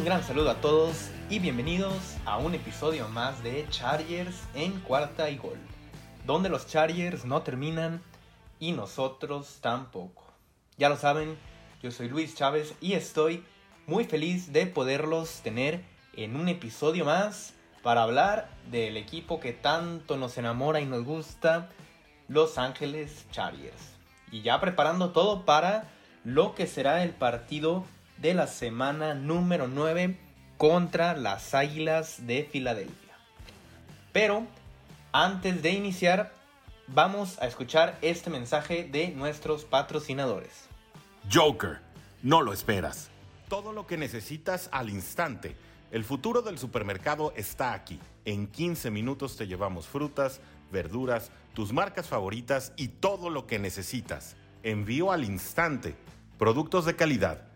Un gran saludo a todos y bienvenidos a un episodio más de Chargers en cuarta y gol, donde los Chargers no terminan y nosotros tampoco. Ya lo saben, yo soy Luis Chávez y estoy muy feliz de poderlos tener en un episodio más para hablar del equipo que tanto nos enamora y nos gusta, Los Ángeles Chargers. Y ya preparando todo para lo que será el partido de la semana número 9 contra las Águilas de Filadelfia. Pero antes de iniciar, vamos a escuchar este mensaje de nuestros patrocinadores. Joker, no lo esperas. Todo lo que necesitas al instante. El futuro del supermercado está aquí. En 15 minutos te llevamos frutas, verduras, tus marcas favoritas y todo lo que necesitas. Envío al instante. Productos de calidad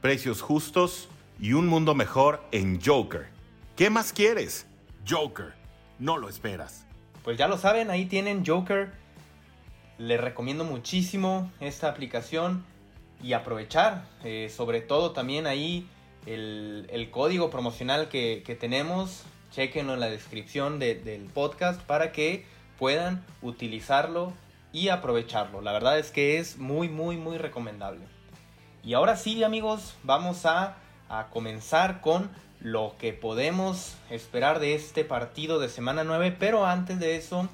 precios justos y un mundo mejor en Joker. ¿Qué más quieres? Joker, no lo esperas. Pues ya lo saben, ahí tienen Joker. Les recomiendo muchísimo esta aplicación y aprovechar, eh, sobre todo también ahí el, código promocional que, tenemos. Chequenlo en la descripción del podcast para que puedan utilizarlo y aprovecharlo. La verdad es que es muy, muy, muy recomendable. Y ahora sí, amigos, vamos a, comenzar con lo que podemos esperar de este partido de semana 9. Pero antes de eso,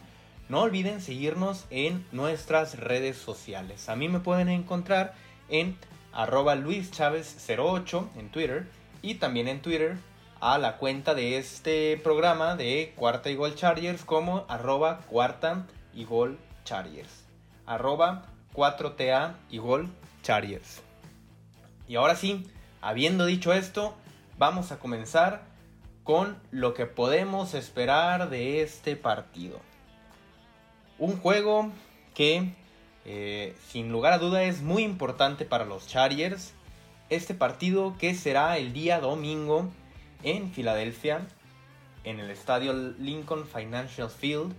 no olviden seguirnos en nuestras redes sociales. A mí me pueden encontrar en arroba luischavez08 en Twitter y también en Twitter a la cuenta de este programa de Cuarta y Gol Chargers como arroba cuarta y gol Chargers. Arroba 4TA y gol Chargers. Y ahora sí, habiendo dicho esto, vamos a comenzar con lo que podemos esperar de este partido. Un juego que eh, sin lugar a duda es muy importante para los Chargers. Este partido que será el día domingo en Filadelfia, en el estadio Lincoln Financial Field.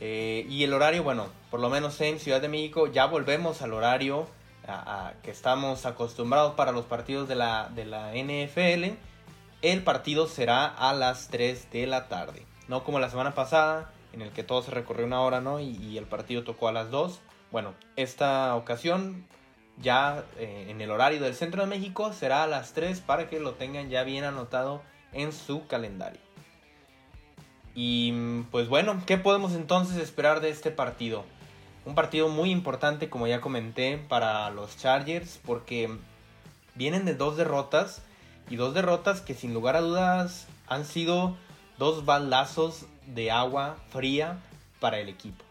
Eh, y el horario, bueno, por lo menos en Ciudad de México ya volvemos al horario que estamos acostumbrados para los partidos de la, de la NFL, el partido será a las 3 de la tarde. No como la semana pasada, en el que todo se recorrió una hora, ¿no? Y, el partido tocó a las 2. Bueno, esta ocasión ya eh, en el horario del centro de México será a las 3 para que lo tengan ya bien anotado en su calendario. Y pues bueno, ¿qué podemos entonces esperar de este partido? Un partido muy importante, como ya comenté, para los Chargers, porque vienen de dos derrotas y dos derrotas que sin lugar a dudas han sido dos baldazos de agua fría para el equipo.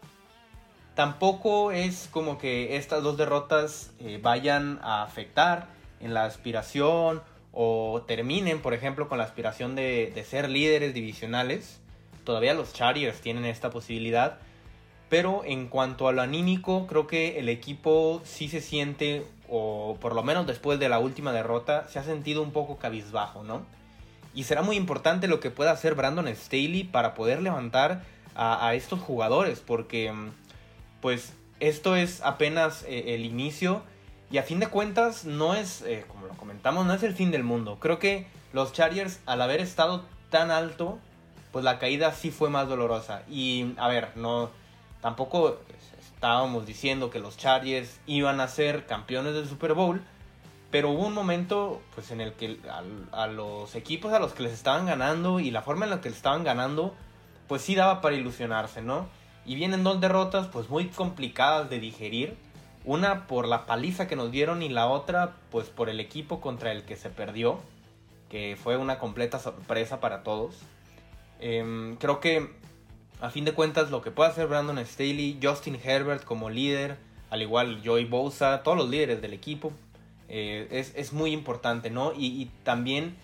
Tampoco es como que estas dos derrotas eh, vayan a afectar en la aspiración o terminen, por ejemplo, con la aspiración de, de ser líderes divisionales. Todavía los Chargers tienen esta posibilidad pero en cuanto a lo anímico, creo que el equipo sí se siente, o por lo menos después de la última derrota, se ha sentido un poco cabizbajo, ¿no? Y será muy importante lo que pueda hacer Brandon Staley para poder levantar a, estos jugadores, porque pues esto es apenas eh, el inicio y a fin de cuentas no es, eh, como lo comentamos, no es el fin del mundo. Creo que los Chargers al haber estado tan alto, pues la caída sí fue más dolorosa. Y a ver, no, Tampoco estábamos diciendo que los Chargers iban a ser campeones del Super Bowl, pero hubo un momento pues en el que a, los equipos a los que les estaban ganando y la forma en la que les estaban ganando, pues sí daba para ilusionarse, ¿no? Y vienen dos derrotas pues muy complicadas de digerir. Una por la paliza que nos dieron y la otra pues por el equipo contra el que se perdió, que fue una completa sorpresa para todos. Em, creo que a fin de cuentas lo que puede hacer Brandon Staley, Justin Herbert como líder, al igual Joey Bosa, todos los líderes del equipo, eh, es, muy importante, ¿no? Y, también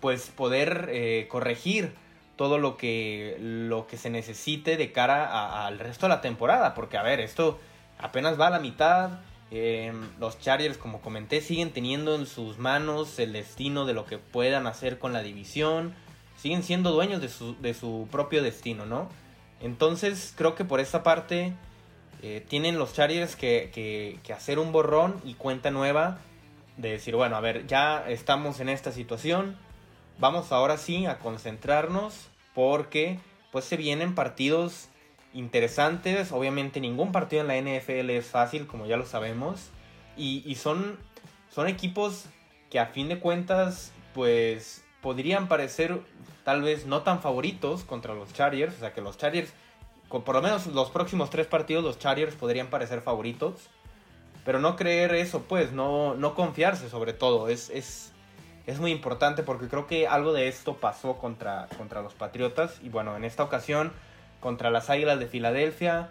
pues poder eh, corregir todo lo que, lo que se necesite de cara al resto de la temporada, porque a ver, esto apenas va a la mitad. Eh, los Chargers, como comenté, siguen teniendo en sus manos el destino de lo que puedan hacer con la división. Siguen siendo dueños de su, de su propio destino, ¿no? Entonces creo que por esta parte eh, tienen los Chargers que, hacer un borrón y cuenta nueva de decir, bueno, a ver, ya estamos en esta situación, vamos ahora sí a concentrarnos porque pues se vienen partidos interesantes. Obviamente ningún partido en la NFL es fácil, como ya lo sabemos. Y, son, son equipos que a fin de cuentas pues podrían parecer tal vez no tan favoritos contra los Chargers. O sea que los Chargers, por lo menos los próximos tres partidos, los Chargers podrían parecer favoritos. Pero no creer eso, pues, no, no confiarse sobre todo. Es, es, es muy importante porque creo que algo de esto pasó contra, contra los Patriotas. Y bueno, en esta ocasión contra las Águilas de Filadelfia.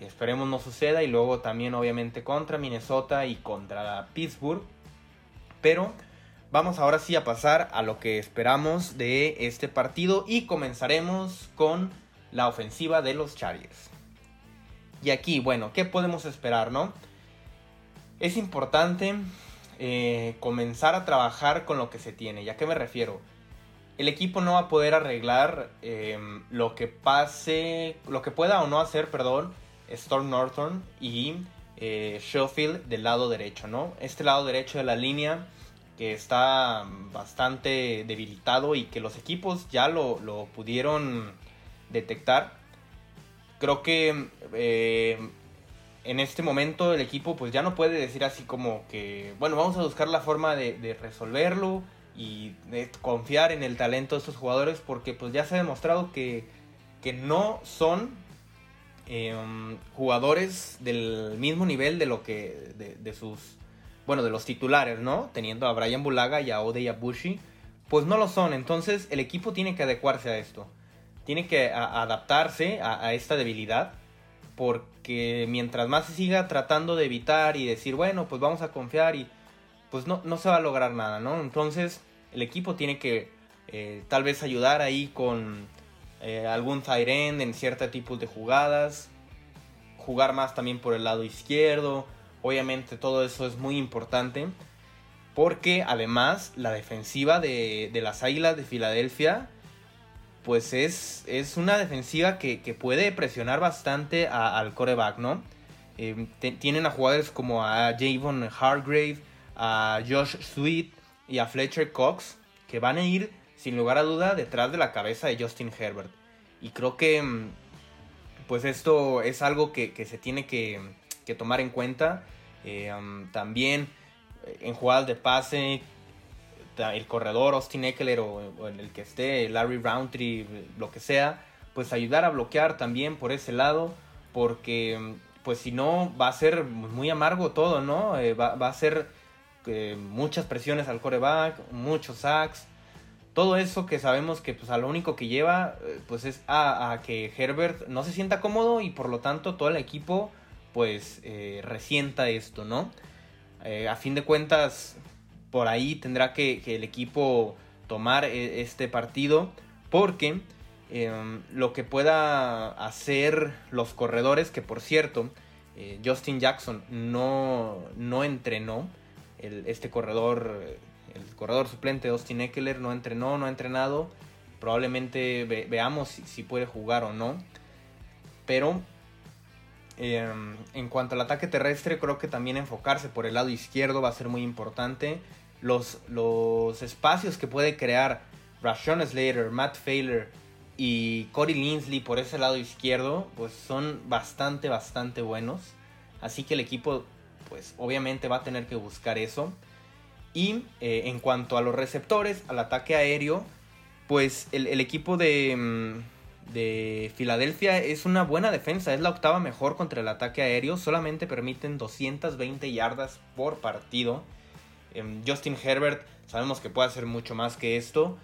Esperemos no suceda. Y luego también obviamente contra Minnesota y contra Pittsburgh. Pero vamos ahora sí a pasar a lo que esperamos de este partido. Y comenzaremos con la ofensiva de los Chargers. Y aquí, bueno, ¿qué podemos esperar, no? Es importante eh, comenzar a trabajar con lo que se tiene. ¿Y a qué me refiero? El equipo no va a poder arreglar em, lo que pase, lo que pueda o no hacer, perdón, Storm Norton y eh, Sheffield del lado derecho, ¿no? Este lado derecho de la línea que está bastante debilitado y que los equipos ya lo, lo pudieron detectar. Creo que eh, en este momento el equipo pues ya no puede decir así como que, bueno, vamos a buscar la forma de, resolverlo y de confiar en el talento de estos jugadores porque pues ya se ha demostrado que, que no son em, jugadores del mismo nivel de lo que, de, sus, bueno, de los titulares, ¿no? Teniendo a Brian Bulaga y a Ode Yabushi, pues no lo son, entonces el equipo tiene que adecuarse a esto, tiene que adaptarse a esta debilidad porque mientras más se siga tratando de evitar y decir, bueno, pues vamos a confiar y pues no, no se va a lograr nada, ¿no? Entonces el equipo tiene que eh, tal vez ayudar ahí con eh, algún side end en ciertos tipos de jugadas, jugar más también por el lado izquierdo, obviamente todo eso es muy importante. Porque además la defensiva de, de las Águilas de Filadelfia pues es, es una defensiva que, puede presionar bastante al coreback, ¿no? Eh, tienen a jugadores como a Javon Hargrave, a Josh Sweet y a Fletcher Cox, que van a ir sin lugar a duda detrás de la cabeza de Justin Herbert. Y creo que mm, pues esto es algo que, se tiene que, tomar en cuenta. Eh, también eh, en jugadas de pase, el corredor Austin Eckler o, en el que esté Larry Roundtree, lo que sea, pues ayudar a bloquear también por ese lado, porque pues si no va a ser muy amargo todo, ¿no? Eh, va, a ser muchas presiones al coreback, muchos sacks, todo eso que sabemos que pues a lo único que lleva pues es a, que Herbert no se sienta cómodo y por lo tanto todo el equipo pues resienta esto, ¿no? a fin de cuentas por ahí tendrá que, el equipo tomar e, este partido porque em, lo que pueda hacer los corredores, que por cierto, eh, Justin Jackson no, no entrenó, este corredor, el corredor suplente Austin Eckler no entrenó, no ha entrenado, probablemente veamos si, puede jugar o no, pero em, en cuanto al ataque terrestre, creo que también enfocarse por el lado izquierdo va a ser muy importante los, los espacios que puede crear Rashawn Slater, Matt Failer y Corey Linsley por ese lado izquierdo, pues son bastante, bastante buenos. Así que el equipo, pues obviamente va a tener que buscar eso. Y eh, en cuanto a los receptores, al ataque aéreo, pues el, equipo de, mm, de Filadelfia es una buena defensa, es la octava mejor contra el ataque aéreo, solamente permiten 220 yardas por partido. Em, Justin Herbert sabemos que puede hacer mucho más que esto,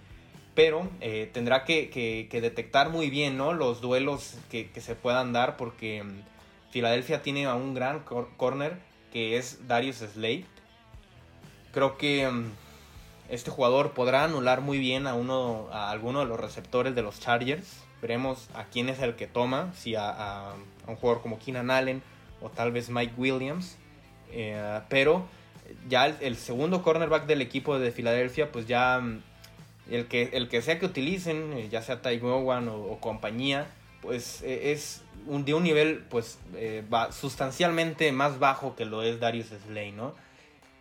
pero eh, tendrá que, detectar muy bien ¿no? los duelos que, se puedan dar porque em, Filadelfia tiene a un gran corner que es Darius Slade. Creo que em, este jugador podrá anular muy bien a, uno, a alguno de los receptores de los Chargers. Veremos a quién es el que toma, si a, un jugador como Keenan Allen o tal vez Mike Williams. Eh, pero ya el, segundo cornerback del equipo de Filadelfia, pues ya mm, el que, el que sea que utilicen, eh, ya sea Ty Owen o, compañía, pues e, es de un nivel pues eh, sustancialmente más bajo que lo es Darius Slay, ¿no?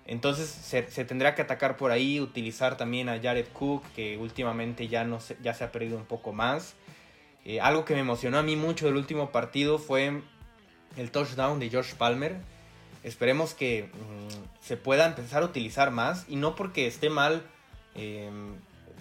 Entonces se, tendrá que atacar por ahí, utilizar también a Jared Cook, que últimamente ya, no se, ya se ha perdido un poco más. Eh, algo que me emocionó a mí mucho del último partido fue el touchdown de George Palmer. Esperemos que mm, se pueda empezar a utilizar más y no porque esté mal em,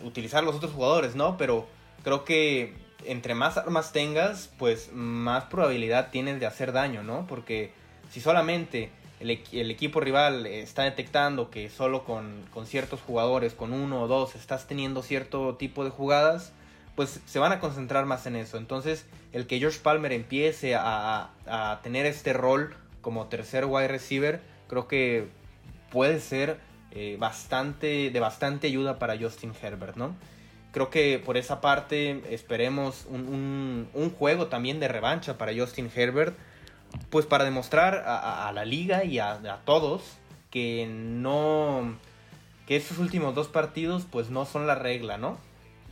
utilizar los otros jugadores, ¿no? Pero creo que entre más armas tengas, pues más probabilidad tienes de hacer daño, ¿no? Porque si solamente el, equipo rival está detectando que solo con, con, ciertos jugadores, con uno o dos, estás teniendo cierto tipo de jugadas, pues se van a concentrar más en eso. Entonces, el que George Palmer empiece a, tener este rol como tercer wide receiver, creo que puede ser eh, bastante, de bastante ayuda para Justin Herbert, ¿no? Creo que por esa parte esperemos un, juego también de revancha para Justin Herbert, pues para demostrar a, la liga y a, todos que no, que estos últimos dos partidos pues no son la regla, ¿no?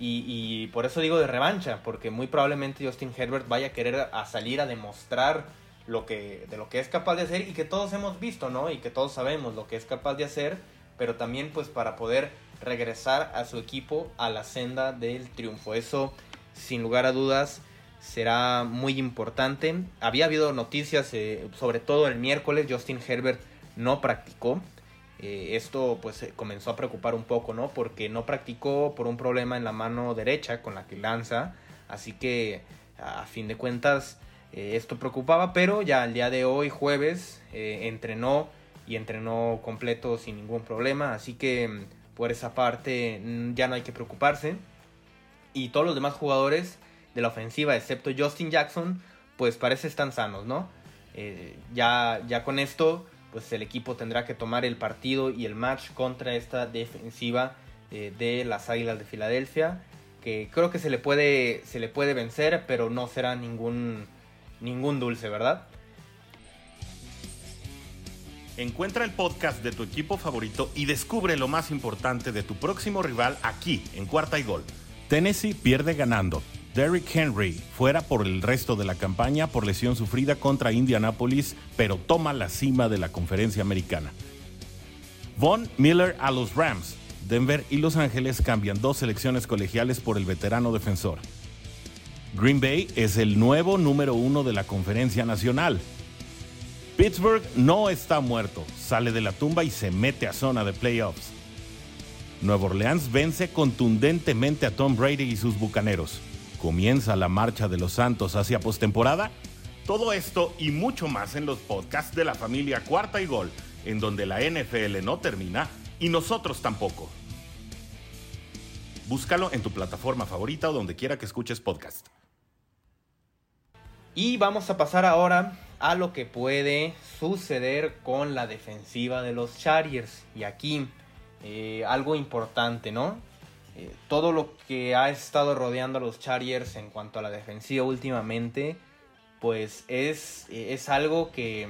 Y, por eso digo de revancha, porque muy probablemente Justin Herbert vaya a querer a salir a demostrar lo que, de lo que es capaz de hacer y que todos hemos visto, ¿no? Y que todos sabemos lo que es capaz de hacer, pero también pues para poder regresar a su equipo a la senda del triunfo. Eso, sin lugar a dudas, será muy importante. Había habido noticias, eh, sobre todo el miércoles, Justin Herbert no practicó. Eh, esto pues comenzó a preocupar un poco, ¿no? Porque no practicó por un problema en la mano derecha con la que lanza. Así que a fin de cuentas eh, esto preocupaba, pero ya el día de hoy, jueves, entrenó y entrenó completo sin ningún problema. Así que mm, por esa parte mm, ya no hay que preocuparse. Y todos los demás jugadores de la ofensiva, excepto Justin Jackson, pues parece están sanos, ¿no? ya, ya con esto pues el equipo tendrá que tomar el partido y el match contra esta defensiva eh, de las Águilas de Filadelfia, que creo que se le puede, se le puede vencer, pero no será ningún, ningún dulce, ¿verdad? Encuentra el podcast de tu equipo favorito y descubre lo más importante de tu próximo rival aquí, en Cuarta y Gol. Tennessee pierde ganando. Derrick Henry fuera por el resto de la campaña por lesión sufrida contra Indianapolis, pero toma la cima de la conferencia americana. Von Miller a los Rams. Denver y Los Ángeles cambian dos selecciones colegiales por el veterano defensor. Green Bay es el nuevo número uno de la conferencia nacional. Pittsburgh no está muerto, sale de la tumba y se mete a zona de playoffs. Nueva Orleans vence contundentemente a Tom Brady y sus bucaneros comienza la marcha de los Santos hacia postemporada? Todo esto y mucho más en los podcasts de la familia Cuarta y Gol, en donde la NFL no termina y nosotros tampoco. Búscalo en tu plataforma favorita o donde quiera que escuches podcast. Y vamos a pasar ahora a lo que puede suceder con la defensiva de los Chargers. Y aquí eh, algo importante, ¿no? Eh, todo lo que ha estado rodeando a los Chargers en cuanto a la defensiva últimamente, pues es, es algo que,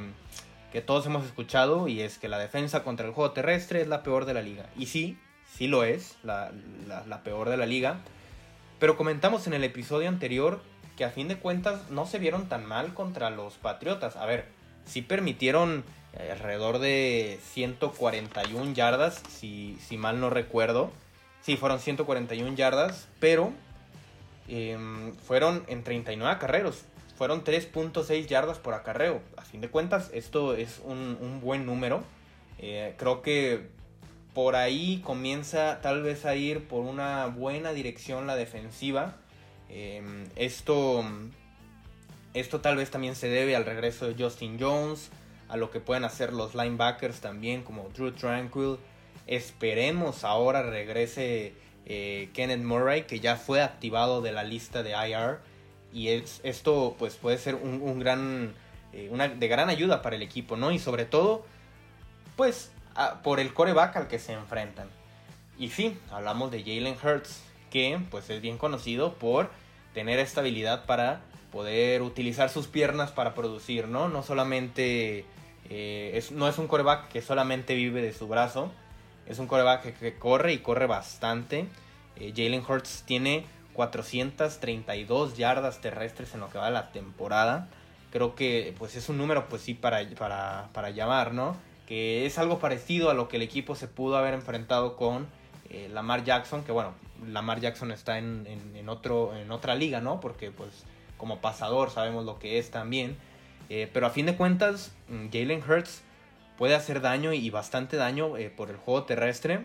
que, todos hemos escuchado y es que la defensa contra el juego terrestre es la peor de la liga. Y sí, sí lo es, la, la, peor de la liga. Pero comentamos en el episodio anterior que a fin de cuentas no se vieron tan mal contra los Patriotas. A ver, sí permitieron eh, alrededor de 141 yardas, si, si mal no recuerdo. Sí, fueron 141 yardas, pero em, fueron en 39 acarreos. Fueron 3.6 yardas por acarreo. A fin de cuentas, esto es un, buen número. Eh, creo que por ahí comienza tal vez a ir por una buena dirección la defensiva. Em, esto, esto tal vez también se debe al regreso de Justin Jones, a lo que pueden hacer los linebackers también como Drew Tranquil Esperemos ahora regrese eh, Kenneth Murray, que ya fue activado de la lista de IR. Y es, esto pues puede ser un, gran, eh, una, de gran ayuda para el equipo, ¿no? Y sobre todo, pues por el coreback al que se enfrentan. Y sí, hablamos de Jalen Hurts, que pues es bien conocido por tener esta habilidad para poder utilizar sus piernas para producir, ¿no? No solamente, eh, es, no es un coreback que solamente vive de su brazo, es un coreback que, corre y corre bastante. Eh, Jalen Hurts tiene 432 yardas terrestres en lo que va de la temporada. Creo que pues es un número pues sí para, para, llamar, ¿no? que es algo parecido a lo que el equipo se pudo haber enfrentado con eh, Lamar Jackson, que bueno, Lamar Jackson está en, en, otro, en otra liga, ¿no? Porque pues como pasador sabemos lo que es también. Eh, pero a fin de cuentas, mm, Jalen Hurts puede hacer daño y bastante daño eh, por el juego terrestre.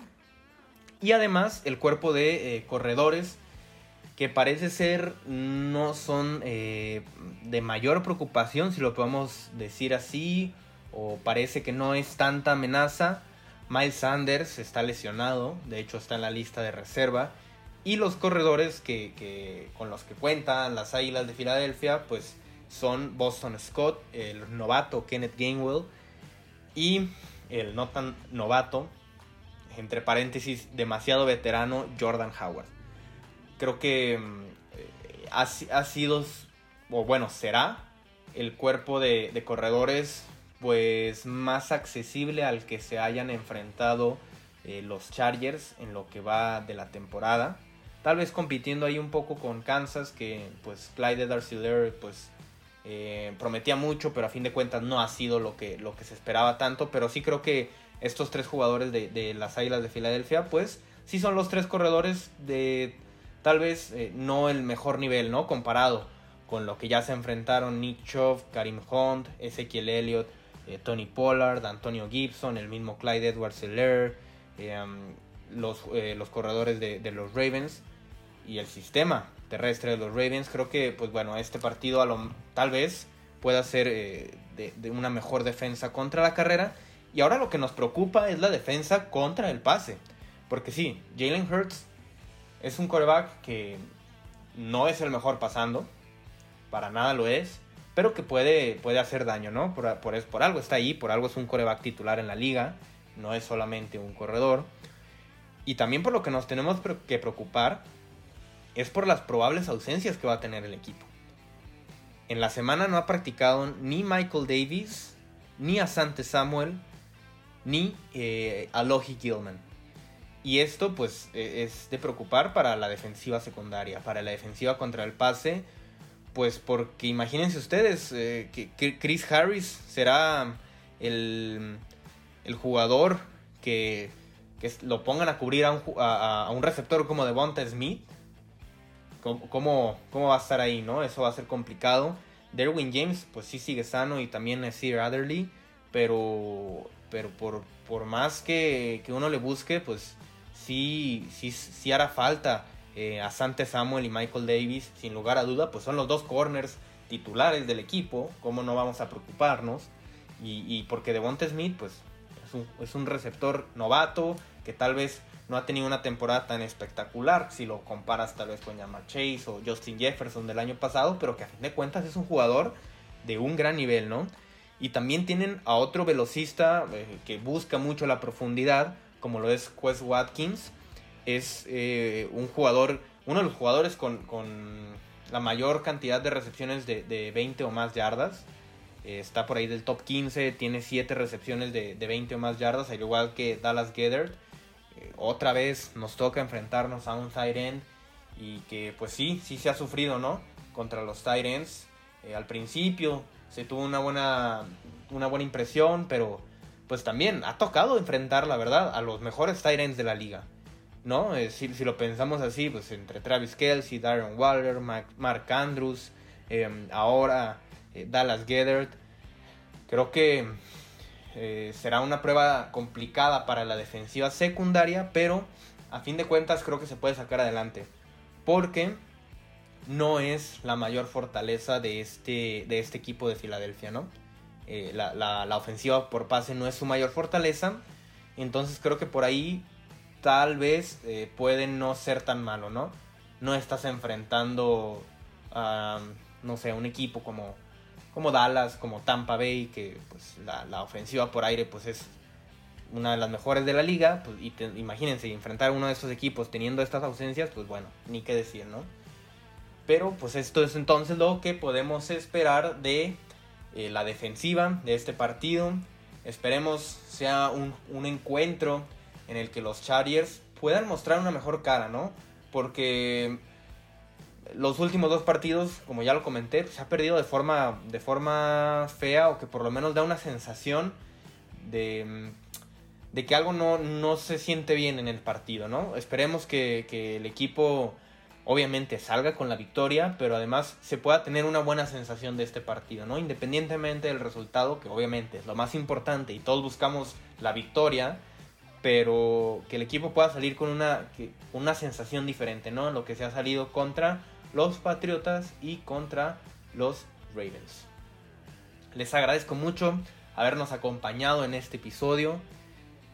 Y además el cuerpo de corredores que parece ser no son de mayor preocupación, si lo podemos decir así, o parece que no es tanta amenaza. Miles Sanders está lesionado, de hecho está en la lista de reserva. Y los corredores que, con los que cuentan las Águilas de Filadelfia, pues son Boston Scott, el novato Kenneth Gainwell y el no tan novato, entre paréntesis, demasiado veterano Jordan Howard. Creo que mm, ha, sido, o bueno, será el cuerpo de, corredores pues más accesible al que se hayan enfrentado eh, los Chargers en lo que va de la temporada. Tal vez compitiendo ahí un poco con Kansas, que pues Clyde Darcyler pues eh, prometía mucho, pero a fin de cuentas no ha sido lo que, lo que se esperaba tanto. Pero sí creo que estos tres jugadores de, las Águilas de Filadelfia, pues sí son los tres corredores de tal vez eh, no el mejor nivel, ¿no? Comparado con lo que ya se enfrentaron Nick Chubb, Karim Hunt, Ezekiel Elliott, eh, Tony Pollard, Antonio Gibson, el mismo Clyde Edwards Helaire, eh, los, los, corredores de, los Ravens y el sistema terrestre de los Ravens. Creo que, pues bueno, este partido a lo, tal vez pueda ser de, una mejor defensa contra la carrera. Y ahora lo que nos preocupa es la defensa contra el pase. Porque sí, Jalen Hurts es un coreback que no es el mejor pasando. Para nada lo es pero que puede, puede hacer daño, ¿no? Por, por, por algo está ahí, por algo es un coreback titular en la liga, no es solamente un corredor. Y también por lo que nos tenemos que preocupar es por las probables ausencias que va a tener el equipo. En la semana no ha practicado ni Michael Davis, ni Asante Samuel, ni eh, Alohi Gilman. Y esto pues e, es de preocupar para la defensiva secundaria, para la defensiva contra el pase pues porque imagínense ustedes eh, que Chris Harris será el, jugador que, que, lo pongan a cubrir a un, a, un receptor como Devonta Smith. ¿Cómo, ¿Cómo, va a estar ahí, no? Eso va a ser complicado. Derwin James, pues sí sigue sano y también es Sir Adderley, pero, pero por, por más que, que, uno le busque, pues sí, sí, sí hará falta eh, Asante Samuel y Michael Davis, sin lugar a duda, pues son los dos corners titulares del equipo, ¿cómo no vamos a preocuparnos? Y, porque Devonta Smith, pues es un, receptor novato que tal vez no ha tenido una temporada tan espectacular si lo comparas tal vez con Yamar Chase o Justin Jefferson del año pasado, pero que a fin de cuentas es un jugador de un gran nivel, ¿no? Y también tienen a otro velocista eh, que busca mucho la profundidad, como lo es Quest Watkins, es eh, un jugador, uno de los jugadores con, la mayor cantidad de recepciones de, 20 o más yardas. Eh, está por ahí del top 15, tiene 7 recepciones de, 20 o más yardas, al igual que Dallas Gedert. Eh, otra vez nos toca enfrentarnos a un tight end y que pues sí, sí se ha sufrido, ¿no? Contra los tight ends. al principio se tuvo una buena, una buena impresión, pero pues también ha tocado enfrentar, la verdad, a los mejores tight ends de la liga. ¿no? Eh, si, si, lo pensamos así, pues entre Travis Kelsey, Darren Waller, Mark, Andrews, em, ahora eh, Dallas Gethert, creo que eh, será una prueba complicada para la defensiva secundaria, pero a fin de cuentas creo que se puede sacar adelante, porque no es la mayor fortaleza de este, de este equipo de Filadelfia, ¿no? la, la, la ofensiva por pase no es su mayor fortaleza, entonces creo que por ahí tal vez eh, puede no ser tan malo, ¿no? No estás enfrentando a, no sé, un equipo como, como Dallas, como Tampa Bay, que pues la, ofensiva por aire pues es una de las mejores de la liga, pues, y imagínense, enfrentar uno de estos equipos teniendo estas ausencias, pues bueno, ni qué decir, ¿no? Pero pues esto es entonces lo que podemos esperar de eh, la defensiva de este partido. Esperemos sea un, un encuentro en el que los Chargers puedan mostrar una mejor cara, ¿no? Porque los últimos dos partidos, como ya lo comenté, se ha perdido de forma, de forma fea o que por lo menos da una sensación de, de que algo no, no, se siente bien en el partido, ¿no? Esperemos que, que el equipo obviamente salga con la victoria, pero además se pueda tener una buena sensación de este partido, ¿no? Independientemente del resultado, que obviamente es lo más importante y todos buscamos la victoria, pero que el equipo pueda salir con una, una sensación diferente, ¿no? Lo que se ha salido contra los Patriotas y contra los Ravens. Les agradezco mucho habernos acompañado en este episodio.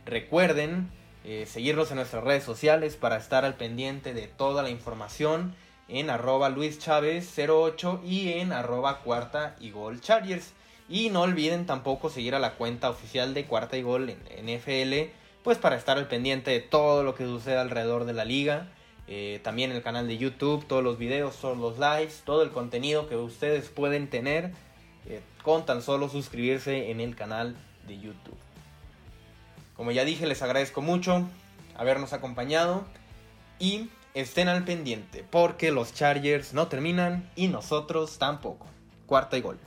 Recuerden eh, seguirnos en nuestras redes sociales para estar al pendiente de toda la información en arroba Luis Chávez 08 y en arroba cuarta y gol Chargers. Y no olviden tampoco seguir a la cuenta oficial de cuarta y gol en NFL, pues para estar al pendiente de todo lo que sucede alrededor de la liga. Eh, también el canal de YouTube, todos los videos, todos los lives, todo el contenido que ustedes pueden tener eh, con tan solo suscribirse en el canal de YouTube. Como ya dije, les agradezco mucho habernos acompañado y estén al pendiente porque los Chargers no terminan y nosotros tampoco. Cuarta y gol.